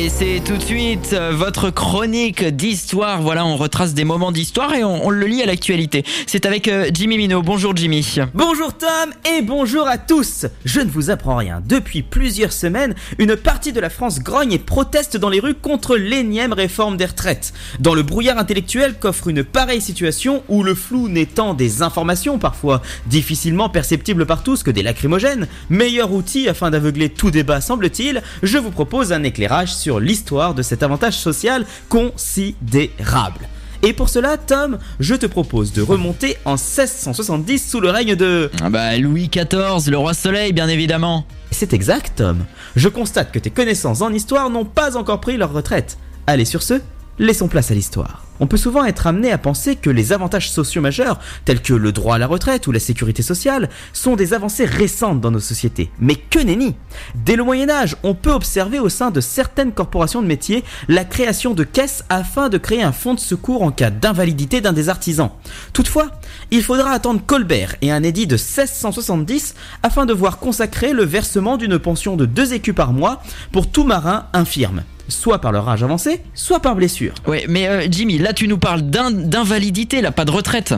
C'est tout de suite euh, votre chronique d'histoire. Voilà, on retrace des moments d'histoire et on, le lit à l'actualité. C'est avec euh, Jimmy Minot. Bonjour Jimmy. Bonjour Tom et bonjour à tous Je ne vous apprends rien. Depuis plusieurs semaines, une partie de la France grogne et proteste dans les rues contre l'énième réforme des retraites. Dans le brouillard intellectuel qu'offre une pareille situation où le flou n'étant des informations parfois difficilement perceptibles par tous que des lacrymogènes, meilleur outil afin d'aveugler tout débat semble-t-il, je vous propose un éclairage sur l'histoire de cet avantage social considérable. Et pour cela, Tom, je te propose de remonter en 1670 sous le règne de... Ah bah Louis XIV, le roi soleil bien évidemment. C'est exact, Tom. Je constate que tes connaissances en histoire n'ont pas encore pris leur retraite. Allez, sur ce, laissons place à l'histoire. On peut souvent être amené à penser que les avantages sociaux majeurs, tels que le droit à la retraite ou la sécurité sociale, sont des avancées récentes dans nos sociétés. Mais que nenni Dès le Moyen Âge, on peut observer au sein de certaines corporations de métiers la création de caisses afin de créer un fonds de secours en cas d'invalidité d'un des artisans. Toutefois, il faudra attendre Colbert et un édit de 1670 afin de voir consacrer le versement d'une pension de 2 écus par mois pour tout marin infirme soit par leur âge avancé, soit par blessure. Ouais, mais euh, Jimmy, là tu nous parles d'in- d'invalidité, là, pas de retraite.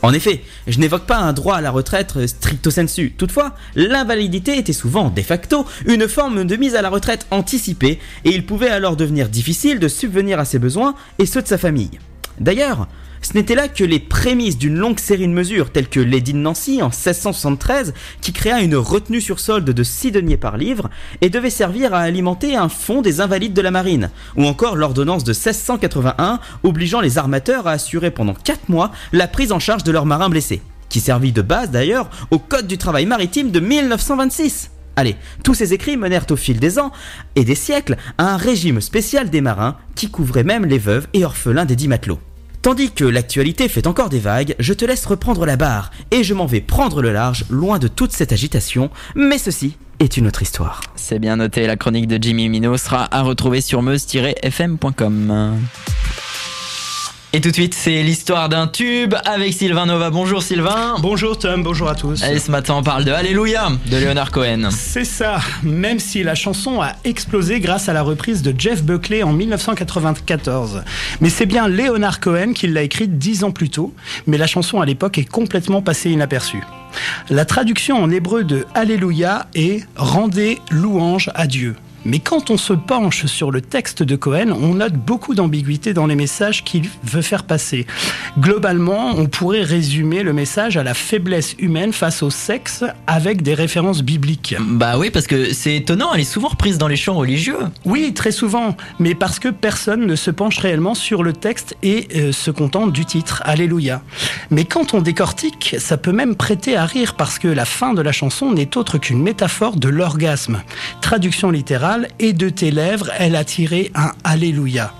En effet, je n'évoque pas un droit à la retraite euh, stricto sensu. Toutefois, l'invalidité était souvent, de facto, une forme de mise à la retraite anticipée, et il pouvait alors devenir difficile de subvenir à ses besoins et ceux de sa famille. D'ailleurs, ce n'était là que les prémices d'une longue série de mesures, telles que l'édit de Nancy en 1673, qui créa une retenue sur solde de 6 deniers par livre et devait servir à alimenter un fonds des invalides de la marine, ou encore l'ordonnance de 1681 obligeant les armateurs à assurer pendant 4 mois la prise en charge de leurs marins blessés, qui servit de base d'ailleurs au Code du travail maritime de 1926. Allez, tous ces écrits menèrent au fil des ans et des siècles à un régime spécial des marins qui couvrait même les veuves et orphelins des dix matelots. Tandis que l'actualité fait encore des vagues, je te laisse reprendre la barre et je m'en vais prendre le large, loin de toute cette agitation. Mais ceci est une autre histoire. C'est bien noté, la chronique de Jimmy Mino sera à retrouver sur meuse-fm.com. Et tout de suite, c'est l'histoire d'un tube avec Sylvain Nova. Bonjour Sylvain. Bonjour Tom, bonjour à tous. Allez, ce matin, on parle de Alléluia de Leonard Cohen. C'est ça, même si la chanson a explosé grâce à la reprise de Jeff Buckley en 1994. Mais c'est bien Leonard Cohen qui l'a écrite dix ans plus tôt, mais la chanson à l'époque est complètement passée inaperçue. La traduction en hébreu de Alléluia est Rendez louange à Dieu. Mais quand on se penche sur le texte de Cohen, on note beaucoup d'ambiguïté dans les messages qu'il veut faire passer. Globalement, on pourrait résumer le message à la faiblesse humaine face au sexe avec des références bibliques. Bah oui, parce que c'est étonnant, elle est souvent reprise dans les chants religieux. Oui, très souvent, mais parce que personne ne se penche réellement sur le texte et euh, se contente du titre, Alléluia. Mais quand on décortique, ça peut même prêter à rire parce que la fin de la chanson n'est autre qu'une métaphore de l'orgasme. Traduction littérale, et de tes lèvres, elle a tiré un Alléluia.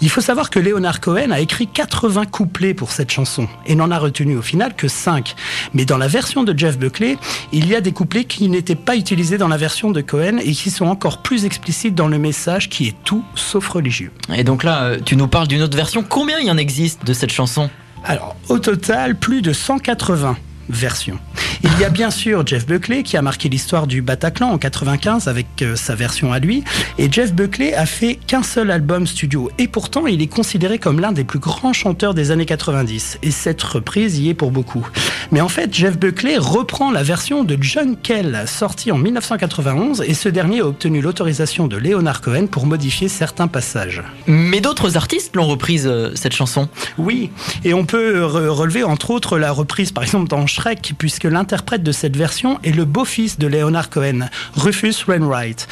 Il faut savoir que Leonard Cohen a écrit 80 couplets pour cette chanson et n'en a retenu au final que 5. Mais dans la version de Jeff Buckley, il y a des couplets qui n'étaient pas utilisés dans la version de Cohen et qui sont encore plus explicites dans le message qui est tout sauf religieux. Et donc là, euh, tu nous parles d'une autre version. Combien il y en existe de cette chanson? Alors, au total, plus de 180 versions. Il y a bien sûr Jeff Buckley qui a marqué l'histoire du Bataclan en 95 avec euh, sa version à lui. Et Jeff Buckley a fait qu'un seul album studio. Et pourtant, il est considéré comme l'un des plus grands chanteurs des années 90. Et cette reprise y est pour beaucoup. Mais en fait, Jeff Buckley reprend la version de John Kell, sortie en 1991. Et ce dernier a obtenu l'autorisation de Leonard Cohen pour modifier certains passages. Mais d'autres artistes l'ont reprise, euh, cette chanson? Oui. Et on peut re- relever entre autres la reprise par exemple dans Puisque l'interprète de cette version est le beau-fils de Leonard Cohen, Rufus Wainwright.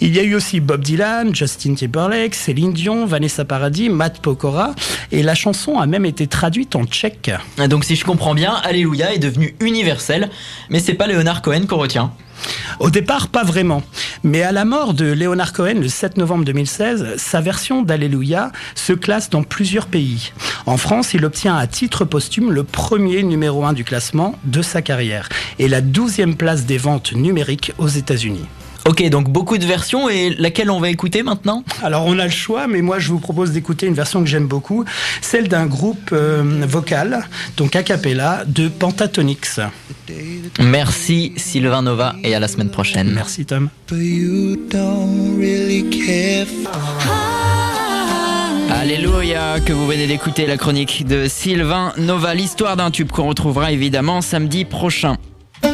Il y a eu aussi Bob Dylan, Justin Timberlake, Céline Dion, Vanessa Paradis, Matt Pokora, et la chanson a même été traduite en tchèque. Donc si je comprends bien, Alléluia est devenu universel, mais c'est pas Leonard Cohen qu'on retient. Au départ, pas vraiment. Mais à la mort de Leonard Cohen le 7 novembre 2016, sa version d'Alléluia se classe dans plusieurs pays. En France, il obtient à titre posthume le premier numéro 1 du classement de sa carrière et la 12e place des ventes numériques aux États-Unis. Ok, donc beaucoup de versions et laquelle on va écouter maintenant? Alors on a le choix, mais moi je vous propose d'écouter une version que j'aime beaucoup, celle d'un groupe euh, vocal, donc a cappella, de Pentatonix. Merci Sylvain Nova et à la semaine prochaine. Merci Tom. Alléluia, que vous venez d'écouter la chronique de Sylvain Nova, l'histoire d'un tube qu'on retrouvera évidemment samedi prochain.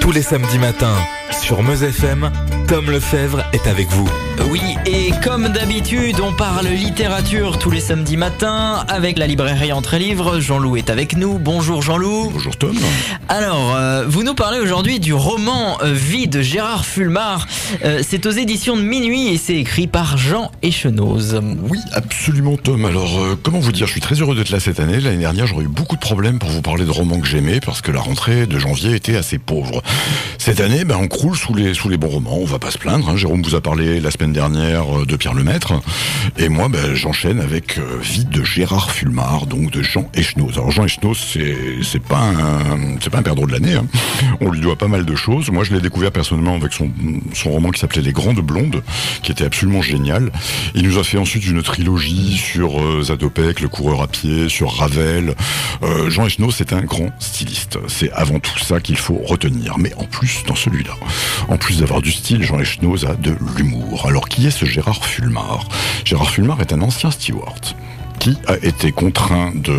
Tous les samedis matins, sur Meuse FM, Tom Lefebvre est avec vous. Oui, et comme d'habitude, on parle littérature tous les samedis matins avec la librairie Entre Livres. Jean-Loup est avec nous. Bonjour Jean-Loup. Bonjour Tom. Alors, euh, vous nous parlez aujourd'hui du roman euh, Vie de Gérard Fulmar. Euh, c'est aux éditions de Minuit et c'est écrit par Jean Echenoz. Oui, absolument Tom. Alors, euh, comment vous dire, je suis très heureux d'être là cette année. L'année dernière, j'aurais eu beaucoup de problèmes pour vous parler de romans que j'aimais parce que la rentrée de janvier était assez pauvre. Cette année, ben, on croule sous les, sous les bons romans, on va pas se plaindre. hein. Jérôme vous a parlé la semaine dernière euh, de Pierre Lemaître. Et moi, ben, j'enchaîne avec euh, Vie de Gérard Fulmar, donc de Jean Echenoz. Alors, Jean Echenoz, c'est, pas un, c'est pas un perdreau de l'année. hein. On lui doit pas mal de choses. Moi, je l'ai découvert personnellement avec son, son roman qui s'appelait Les Grandes Blondes, qui était absolument génial. Il nous a fait ensuite une trilogie sur euh, Zadopek, le coureur à pied, sur Ravel. Euh, Jean Echenoz, c'est un grand styliste. C'est avant tout ça qu'il faut retenir. Mais en plus, dans celui-là, en plus d'avoir du style, Jean Echenoz a de l'humour. Alors, qui est ce Gérard Fulmar? Gérard Fulmar est un ancien steward qui a été contraint de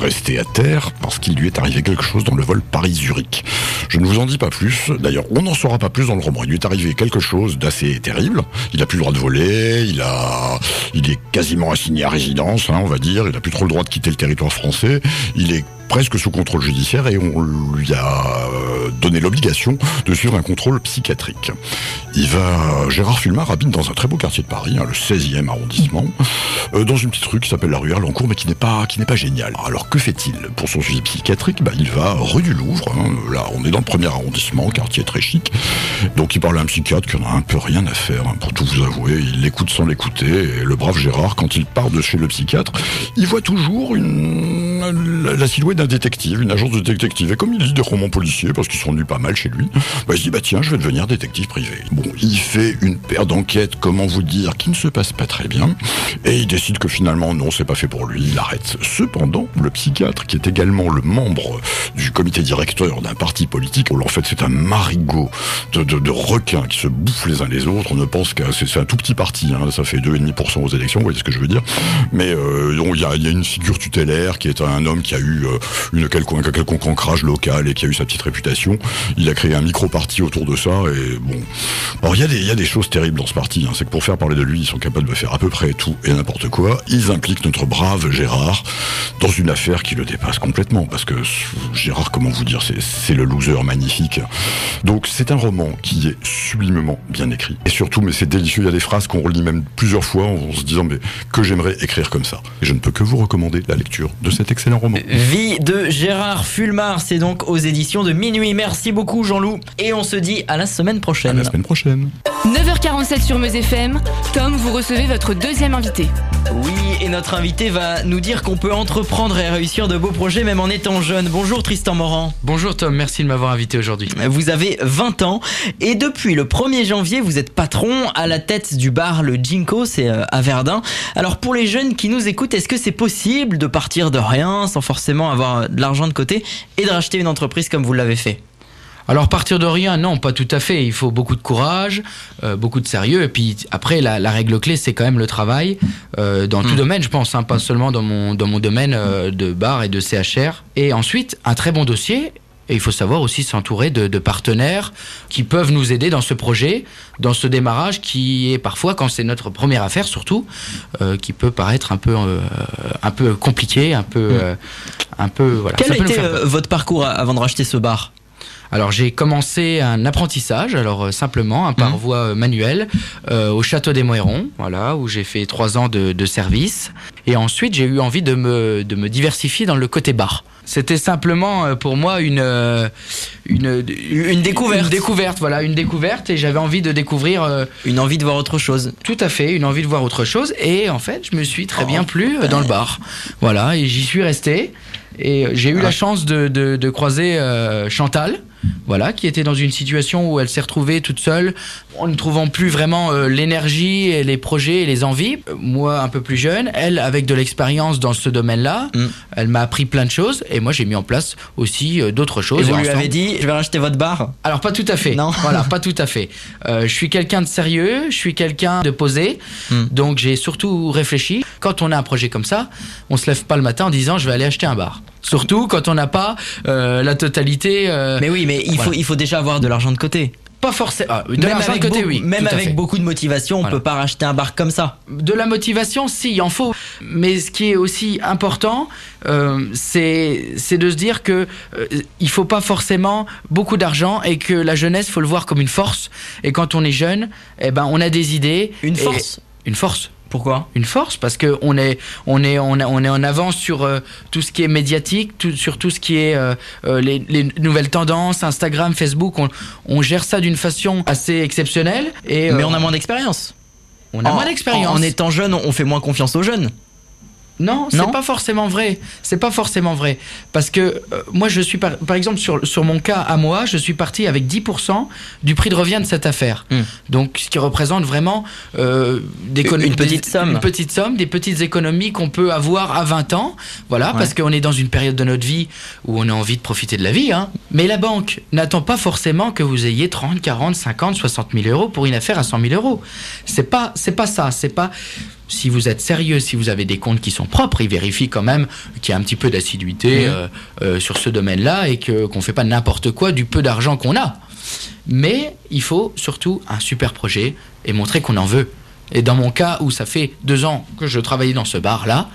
rester à terre parce qu'il lui est arrivé quelque chose dans le vol Paris-Zurich. Je ne vous en dis pas plus. D'ailleurs, on n'en saura pas plus dans le roman. Il lui est arrivé quelque chose d'assez terrible. Il n'a plus le droit de voler. Il a, il est quasiment assigné à résidence, hein, on va dire. Il n'a plus trop le droit de quitter le territoire français. Il est presque sous contrôle judiciaire et on lui a euh, donné l'obligation de suivre un contrôle psychiatrique. Il va, Gérard Fulmar habite dans un très beau quartier de Paris, hein, le 16e arrondissement, euh, dans une petite rue qui s'appelle la rue Erlancourt, mais qui n'est pas, qui n'est pas géniale. Alors que fait-il pour son suivi psychiatrique? Bah, Il va rue du Louvre, hein, là on est dans le premier arrondissement, quartier très chic, donc il parle à un psychiatre qui en a un peu rien à faire, hein, pour tout vous avouer, il l'écoute sans l'écouter, et le brave Gérard, quand il part de chez le psychiatre, il voit toujours la silhouette d'un détective, une agence de détective, et comme il lit des romans policiers, parce qu'ils sont nus pas mal chez lui, bah, il se dit, bah tiens, je vais devenir détective privé. Bon, il fait une paire d'enquêtes, comment vous dire, qui ne se passe pas très bien, et il décide que finalement, non, c'est pas fait pour lui, il arrête. Cependant, le psychiatre, qui est également le membre du comité directeur d'un parti politique, en fait, c'est un marigot de, de, requins qui se bouffent les uns les autres, on ne pense qu'à, c'est un tout petit parti, hein, ça fait 2,5% aux élections, vous voyez ce que je veux dire, mais euh, il y, a, il y a une figure tutélaire qui est un homme qui a eu euh, une quelconque, quelconque ancrage local et qui a eu sa petite réputation, il a créé un micro-parti autour de ça, et bon, alors il y, a des- il y a des choses terribles dans ce parti, hein. c'est que pour faire parler de lui, ils sont capables de faire à peu près tout et n'importe quoi. Ils impliquent notre brave Gérard dans une affaire qui le dépasse complètement, parce que Gérard, comment vous dire, c'est- le loser magnifique. Donc c'est un roman qui est sublimement bien écrit. Et surtout, mais c'est délicieux, il y a des phrases qu'on relit même plusieurs fois en se disant mais que j'aimerais écrire comme ça. Et je ne peux que vous recommander la lecture de cet excellent roman. Vie de Gérard Fulmar, c'est donc aux éditions de minuit. Merci beaucoup Jean-Loup et on se dit à la semaine prochaine. la semaine prochaine. 9h47 sur Meuse FM. Tom, vous recevez votre deuxième invité. Oui, et notre invité va nous dire qu'on peut entreprendre et réussir de beaux projets même en étant jeune. Bonjour Tristan Morand. Bonjour Tom, merci de m'avoir invité aujourd'hui. Vous avez 20 ans et depuis le 1er janvier, vous êtes patron à la tête du bar Le Jinko, c'est euh, à Verdun. Alors pour les jeunes qui nous écoutent, est-ce que c'est possible de partir de rien sans forcément avoir de l'argent de côté et de racheter une entreprise comme vous l'avez fait? Alors partir de rien, non, pas tout à fait. Il faut beaucoup de courage, euh, beaucoup de sérieux. Et puis après, la, la règle clé, c'est quand même le travail euh, dans tout domaine, je pense, hein, pas seulement dans mon, dans mon domaine euh, de bar et de CHR. Et ensuite, un très bon dossier. Et il faut savoir aussi s'entourer de, de partenaires qui peuvent nous aider dans ce projet, dans ce démarrage qui est parfois, quand c'est notre première affaire surtout, euh, qui peut paraître un peu, euh, un peu compliqué, un peu, euh, un peu voilà. Quel Ça a été votre parcours avant de racheter ce bar? Alors j'ai commencé un apprentissage, alors euh, simplement un par voie euh, manuelle euh, au château des Moërons, voilà, où j'ai fait trois ans de, de service. Et ensuite j'ai eu envie de me, de me diversifier dans le côté bar. C'était simplement euh, pour moi une, une une découverte. Une découverte, voilà, une découverte. Et j'avais envie de découvrir. euh, une envie de voir autre chose. Tout à fait, une envie de voir autre chose. Et en fait, je me suis très bien plu dans le bar. Voilà, et j'y suis resté. Et j'ai eu la chance de, de- de croiser euh, Chantal, voilà, qui était dans une situation où elle s'est retrouvée toute seule, en ne trouvant plus vraiment euh, l'énergie et les projets et les envies. Euh, Moi, un peu plus jeune, elle, avec de l'expérience dans ce domaine-là, elle m'a appris plein de choses et moi, j'ai mis en place aussi euh, d'autres choses. Et vous lui ensemble- avez dit, je vais racheter votre bar alors pas tout à fait. Non. Voilà, [laughs] pas tout à fait. Euh, je suis quelqu'un de sérieux, je suis quelqu'un de posé, Hmm. donc j'ai surtout réfléchi. Quand on a un projet comme ça, on se lève pas le matin en disant je vais aller acheter un bar. Surtout quand on n'a pas euh, la totalité. euh, Mais oui, mais il, voilà. faut, il faut déjà avoir de l'argent de côté. Pas forcément. ah, de Même l'argent de avec côté, beaucoup- oui. Même avec beaucoup de motivation, on Voilà. peut pas racheter un bar comme ça. De la motivation, si, il en faut. Mais ce qui est aussi important, euh, c'est de se dire que euh, il faut pas forcément beaucoup d'argent et que la jeunesse, faut le voir comme une force. Et quand on est jeune, eh ben, on a des idées. Une Et- force Une force. Pourquoi? Une force parce que on est on est on, est- on est en avance sur euh, tout ce qui est médiatique, tout- sur tout ce qui est euh, euh, les, les nouvelles tendances, Instagram, Facebook. On, on gère ça d'une façon assez exceptionnelle. Et Mais euh, on a moins d'expérience. On a En- moins d'expérience. En, en étant jeune, on fait moins confiance aux jeunes. Non, c'est pas forcément vrai. C'est pas forcément vrai. Parce que euh, moi, je suis par, par exemple sur, sur mon cas à moi, je suis parti avec 10% du prix de revient de cette affaire. Donc, ce qui représente vraiment euh, des Hmm. Une- une petite des- somme. Une petite somme, des petites économies qu'on peut avoir à 20 ans. Voilà, Ouais. parce qu'on est dans une période de notre vie où on a envie de profiter de la vie. Hein. Mais la banque n'attend pas forcément que vous ayez 30, 40, 50, 60 000 euros pour une affaire à 100 000 euros. C'est pas, c'est pas ça. C'est pas si vous êtes sérieux, si vous avez des comptes qui sont propres, ils vérifient quand même qu'il y a un petit peu d'assiduité Mhm. euh, euh, sur ce domaine-là et que qu'on fait pas n'importe quoi du peu d'argent qu'on a. Mais il faut surtout un super projet et montrer qu'on en veut. Et dans mon cas, où ça fait deux ans que je travaillais dans ce bar-là,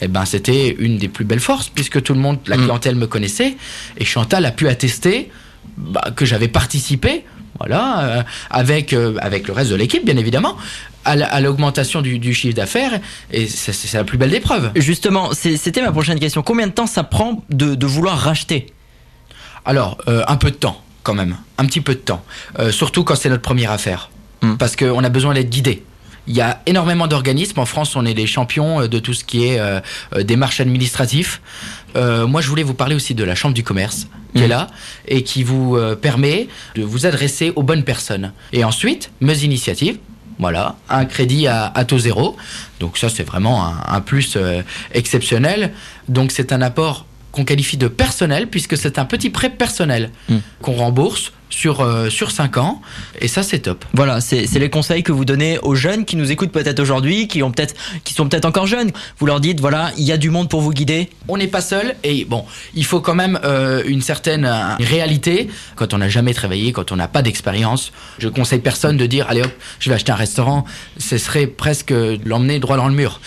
eh ben c'était une des plus belles forces puisque tout le monde, la clientèle me connaissait et Chantal a pu attester bah, que j'avais participé, voilà, euh, avec, euh, avec le reste de l'équipe, bien évidemment, à la- à l'augmentation du, du chiffre d'affaires, et c'est la plus belle des preuves. Justement, c'était ma prochaine question. Combien de temps ça prend de, de vouloir racheter? Alors, euh, un peu de temps, quand même. Un petit peu de temps. Euh, surtout quand c'est notre première affaire. Parce qu'on a besoin d'être guidé. Il y a énormément d'organismes. En France, on est les champions euh, de tout ce qui est euh, démarches administratives. Moi, je voulais vous parler aussi de la Chambre du commerce qui est là et qui vous permet de vous adresser aux bonnes personnes. Et ensuite, Meuse Initiative. Voilà, un crédit à, taux zéro. Donc ça, c'est vraiment un, un plus euh, exceptionnel. Donc c'est un apport qu'on qualifie de personnel puisque c'est un petit prêt personnel qu'on rembourse sur, euh, sur 5 ans. Et ça, c'est top. Voilà, c'est c'est les conseils que vous donnez aux jeunes qui nous écoutent peut-être aujourd'hui, qui ont peut-être, qui sont peut-être encore jeunes. Vous leur dites, voilà, il y a du monde pour vous guider. On n'est pas seul et bon, il faut quand même euh, une certaine euh, réalité. Quand on n'a jamais travaillé, quand on n'a pas d'expérience, je conseille personne de dire allez hop, je vais acheter un restaurant. Ce serait presque de l'emmener droit dans le mur.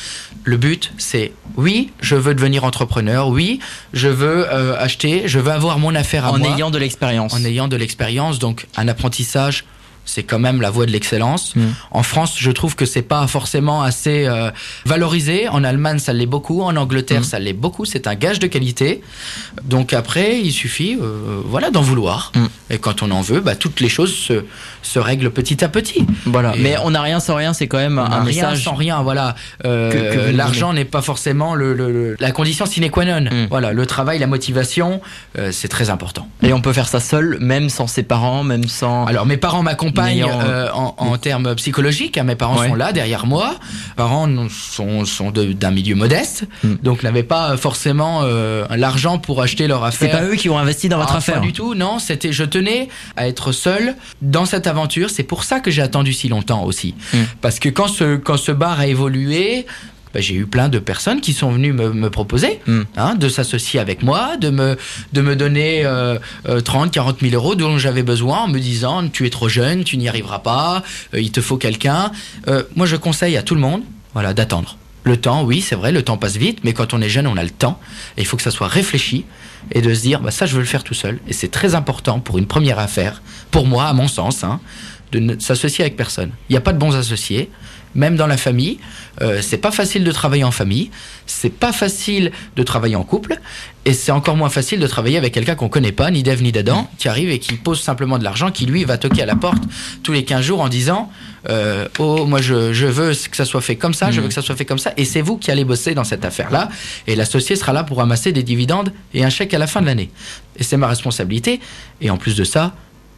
Le but, c'est oui, je veux devenir entrepreneur. Oui, je veux euh, acheter, je veux avoir mon affaire à En moi. ayant de l'expérience. En ayant de l'expérience, donc un apprentissage. C'est quand même la voie de l'excellence. Mm. En France, je trouve que c'est pas forcément assez euh, valorisé. En Allemagne, ça l'est beaucoup. En Angleterre, ça l'est beaucoup. C'est un gage de qualité. Donc après, il suffit, euh, voilà, d'en vouloir. Et quand on en veut, bah, toutes les choses se, se règlent petit à petit. Voilà, Et, mais euh, on n'a rien sans rien, c'est quand même on un rien message. sans rien, voilà. Euh, L'argent n'est pas forcément le, le- le- la condition sine qua non. Mm. Voilà, le travail, la motivation, c'est très important. Et on peut faire ça seul, même sans ses parents, même sans. Alors mes parents m'accompagnent N'ayant- euh, en, en termes psychologiques. hein. mes parents Ouais. sont là derrière moi. Mes parents sont, sont d'un milieu modeste, donc n'avaient pas forcément euh, l'argent pour acheter leur C'est affaire. pas eux qui ont investi dans votre Ah, affaire. Pas du tout, non. C'était, je tenais à être seul dans cette aventure. C'est pour ça que j'ai attendu si longtemps aussi, Mm. parce que quand ce quand ce bar a évolué. Bah, j'ai eu plein de personnes qui sont venues me, me proposer Mm. hein, de s'associer avec moi, de me, de me donner euh, 30, 40 000 euros dont j'avais besoin en me disant tu es trop jeune, tu n'y arriveras pas, euh, il te faut quelqu'un. Euh, moi, je conseille à tout le monde voilà, d'attendre. Le temps, oui, c'est vrai, le temps passe vite, mais quand on est jeune, on a le temps. Et il faut que ça soit réfléchi et de se dire, bah, ça, je veux le faire tout seul. Et c'est très important pour une première affaire, pour moi, à mon sens, hein, de ne s'associer avec personne. Il n'y a pas de bons associés, même dans la famille. Euh, c'est pas facile de travailler en famille, c'est pas facile de travailler en couple, et c'est encore moins facile de travailler avec quelqu'un qu'on connaît pas, ni d'Ève ni d'Adam, qui arrive et qui pose simplement de l'argent, qui lui va toquer à la porte tous les 15 jours en disant euh, Oh, moi je, je veux que ça soit fait comme ça, je veux que ça soit fait comme ça, et c'est vous qui allez bosser dans cette affaire-là, et l'associé sera là pour ramasser des dividendes et un chèque à la fin de l'année. Et c'est ma responsabilité, et en plus de ça,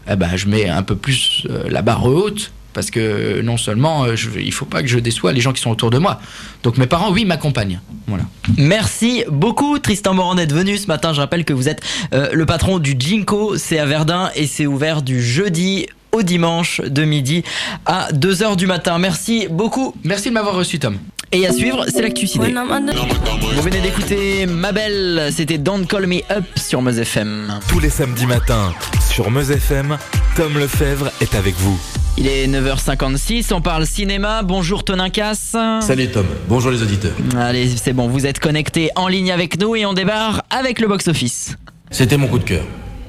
eh ben, je mets un peu plus euh, la barre haute. Parce que non seulement euh, je, il faut pas que je déçois les gens qui sont autour de moi. Donc mes parents, oui, m'accompagnent. Voilà. Merci beaucoup Tristan Morand d'être venu ce matin. Je rappelle que vous êtes euh, le patron du Jinko, c'est à Verdun et c'est ouvert du jeudi au dimanche de midi à 2h du matin. Merci beaucoup. Merci de m'avoir reçu Tom. Et à suivre, c'est l'actu ciné. Vous venez d'écouter Ma Belle, c'était Don't Call Me Up sur Meuse FM. Tous les samedis matins, sur Meuse FM, Tom Lefebvre est avec vous. Il est 9h56, on parle cinéma. Bonjour Tonin Casse. Salut Tom, bonjour les auditeurs. Allez, c'est bon, vous êtes connectés en ligne avec nous et on débarre avec le box-office. C'était mon coup de cœur.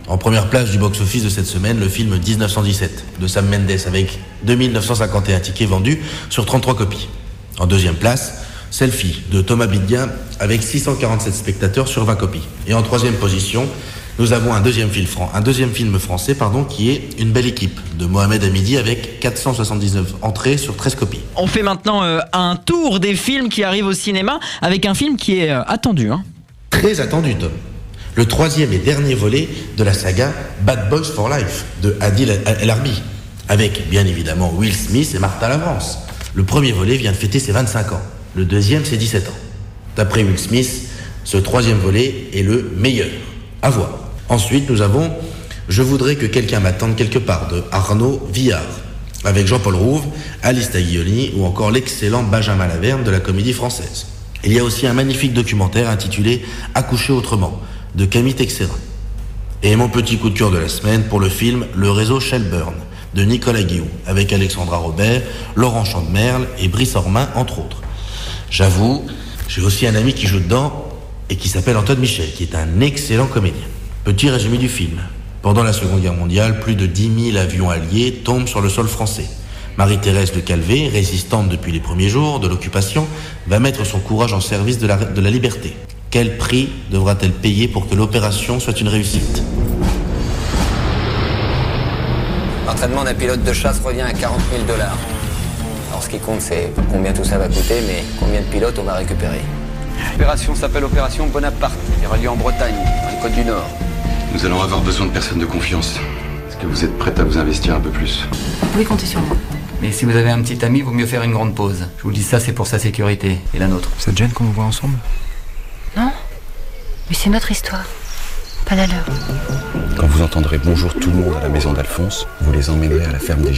En première place du box-office de cette semaine, le film 1917 de Sam Mendes avec 2951 tickets vendus sur 33 copies. En deuxième place, Selfie de Thomas Bidien avec 647 spectateurs sur 20 copies. Et en troisième position, nous avons un deuxième film, fran- un deuxième film français pardon, qui est Une belle équipe de Mohamed Hamidi avec 479 entrées sur 13 copies. On fait maintenant euh, un tour des films qui arrivent au cinéma avec un film qui est euh, attendu. Hein. Très attendu, Tom. Le troisième et dernier volet de la saga Bad Boys for Life de Adil El Arbi, avec bien évidemment Will Smith et Martha Lavrance. Le premier volet vient de fêter ses 25 ans, le deuxième ses 17 ans. D'après Will Smith, ce troisième volet est le meilleur. À voir. Ensuite, nous avons Je voudrais que quelqu'un m'attende quelque part de Arnaud Villard, avec Jean-Paul Rouve, Alice Taglioni ou encore l'excellent Benjamin Laverne de la comédie française. Il y a aussi un magnifique documentaire intitulé Accoucher autrement de Camille Texerin. Et mon petit coup de cœur de la semaine pour le film Le réseau Shelburne de Nicolas Guillaume avec Alexandra Robert, Laurent Chandemerle et Brice Ormin entre autres. J'avoue, j'ai aussi un ami qui joue dedans et qui s'appelle Antoine Michel, qui est un excellent comédien. Petit résumé du film. Pendant la Seconde Guerre mondiale, plus de 10 000 avions alliés tombent sur le sol français. Marie-Thérèse de Calvé, résistante depuis les premiers jours de l'occupation, va mettre son courage en service de la liberté. Quel prix devra-t-elle payer pour que l'opération soit une réussite? L'entraînement d'un pilote de chasse revient à 40 000 dollars. Alors ce qui compte, c'est combien tout ça va coûter, mais combien de pilotes on va récupérer. L'opération s'appelle Opération Bonaparte. Elle aura lieu en Bretagne, dans les Côtes du Nord. Nous allons avoir besoin de personnes de confiance. Est-ce que vous êtes prête à vous investir un peu plus? Vous pouvez compter sur moi. Mais si vous avez un petit ami, vaut mieux faire une grande pause. Je vous dis ça, c'est pour sa sécurité et la nôtre. Ça te gêne qu'on nous voit ensemble? Non? Mais c'est notre histoire. Pas la leur. Quand vous entendrez bonjour tout le monde à la maison d'Alphonse, vous les emmènerez à la ferme des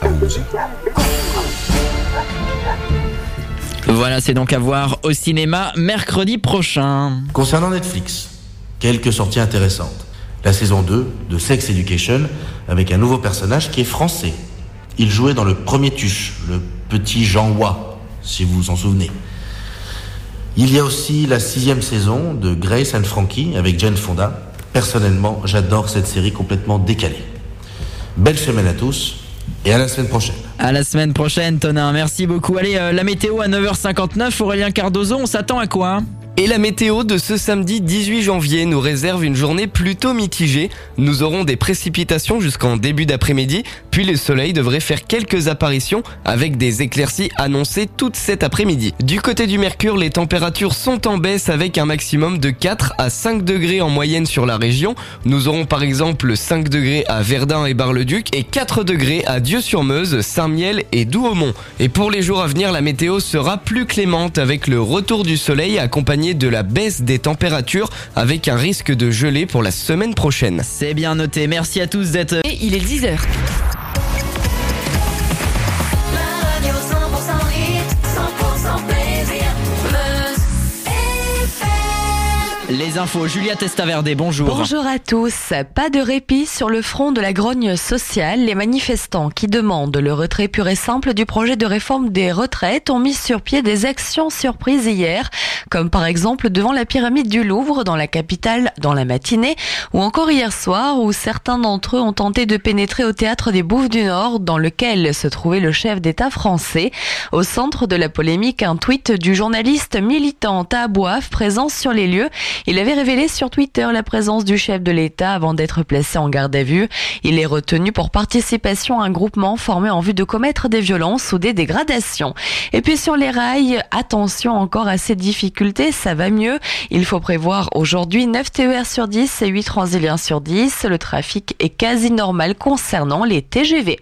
à 11h. Voilà, c'est donc à voir au cinéma mercredi prochain. Concernant Netflix, quelques sorties intéressantes. La saison 2 de Sex Education avec un nouveau personnage qui est français. Il jouait dans le premier Tuche, le petit Jean Wa, si vous vous en souvenez. Il y a aussi la sixième saison de Grace and Frankie avec Jane Fonda. Personnellement, j'adore cette série complètement décalée. Belle semaine à tous et à la semaine prochaine. À la semaine prochaine, Tonin. Merci beaucoup. Allez, euh, la météo à 9h59. Aurélien Cardozo, on s'attend à quoi Et la météo de ce samedi 18 janvier nous réserve une journée plutôt mitigée. Nous aurons des précipitations jusqu'en début d'après-midi, puis le soleil devrait faire quelques apparitions avec des éclaircies annoncées toute cet après-midi. Du côté du Mercure, les températures sont en baisse avec un maximum de 4 à 5 degrés en moyenne sur la région. Nous aurons par exemple 5 degrés à Verdun et Bar-le-Duc et 4 degrés à Dieu-sur-Meuse, Saint-Miel et Douaumont. Et pour les jours à venir, la météo sera plus clémente avec le retour du soleil accompagné de la baisse des températures avec un risque de gelée pour la semaine prochaine. C'est bien noté. Merci à tous d'être. Et il est 10h. Les infos, Julia Testaverde, bonjour. Bonjour à tous. Pas de répit sur le front de la grogne sociale. Les manifestants qui demandent le retrait pur et simple du projet de réforme des retraites ont mis sur pied des actions surprises hier, comme par exemple devant la pyramide du Louvre dans la capitale dans la matinée, ou encore hier soir où certains d'entre eux ont tenté de pénétrer au théâtre des Bouffes du Nord dans lequel se trouvait le chef d'État français. Au centre de la polémique, un tweet du journaliste militant Tabouaf présent sur les lieux. Il avait révélé sur Twitter la présence du chef de l'État avant d'être placé en garde à vue. Il est retenu pour participation à un groupement formé en vue de commettre des violences ou des dégradations. Et puis sur les rails, attention encore à ces difficultés, ça va mieux. Il faut prévoir aujourd'hui 9 TER sur 10 et 8 Transiliens sur 10. Le trafic est quasi normal concernant les TGV.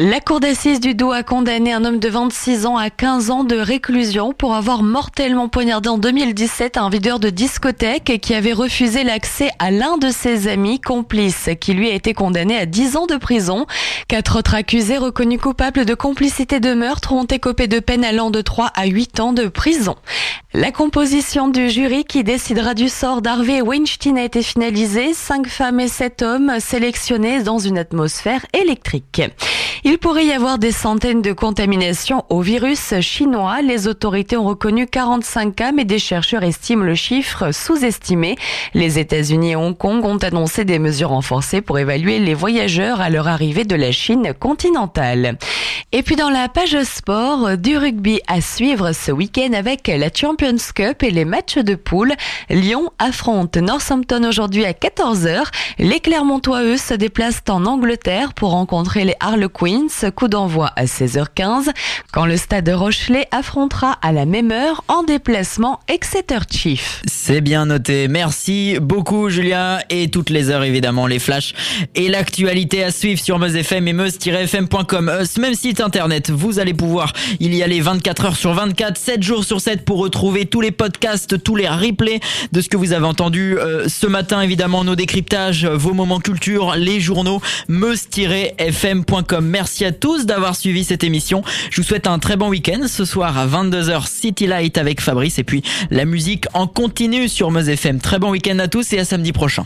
La cour d'assises du Doubs a condamné un homme de 26 ans à 15 ans de réclusion pour avoir mortellement poignardé en 2017 un videur de discothèque qui avait refusé l'accès à l'un de ses amis complices qui lui a été condamné à 10 ans de prison. Quatre autres accusés reconnus coupables de complicité de meurtre ont écopé de peine allant de 3 à 8 ans de prison. La composition du jury qui décidera du sort d'Harvey Weinstein a été finalisée. Cinq femmes et sept hommes sélectionnés dans une atmosphère électrique. Il pourrait y avoir des centaines de contaminations au virus chinois. Les autorités ont reconnu 45 cas, mais des chercheurs estiment le chiffre sous-estimé. Les États-Unis et Hong Kong ont annoncé des mesures renforcées pour évaluer les voyageurs à leur arrivée de la Chine continentale. Et puis dans la page sport, du rugby à suivre ce week-end avec la Champions Cup et les matchs de poule. Lyon affronte Northampton aujourd'hui à 14h. Les Clermontois, eux, se déplacent en Angleterre pour rencontrer les Harlequins. Coup d'envoi à 16h15 quand le stade de Rochelet affrontera à la même heure en déplacement Exeter Chief. C'est bien noté. Merci beaucoup, Julia. Et toutes les heures, évidemment, les flashs et l'actualité à suivre sur meuse.fm et meuse-fm.com. Euh, ce même site internet, vous allez pouvoir y aller 24 heures sur 24, 7 jours sur 7 pour retrouver tous les podcasts, tous les replays de ce que vous avez entendu euh, ce matin, évidemment, nos décryptages, vos moments culture, les journaux, meuse-fm.com. Merci à tous d'avoir suivi cette émission. Je vous souhaite un très bon week-end. Ce soir à 22h, City Light avec Fabrice et puis la musique en continu sur Très bon week-end à tous et à samedi prochain.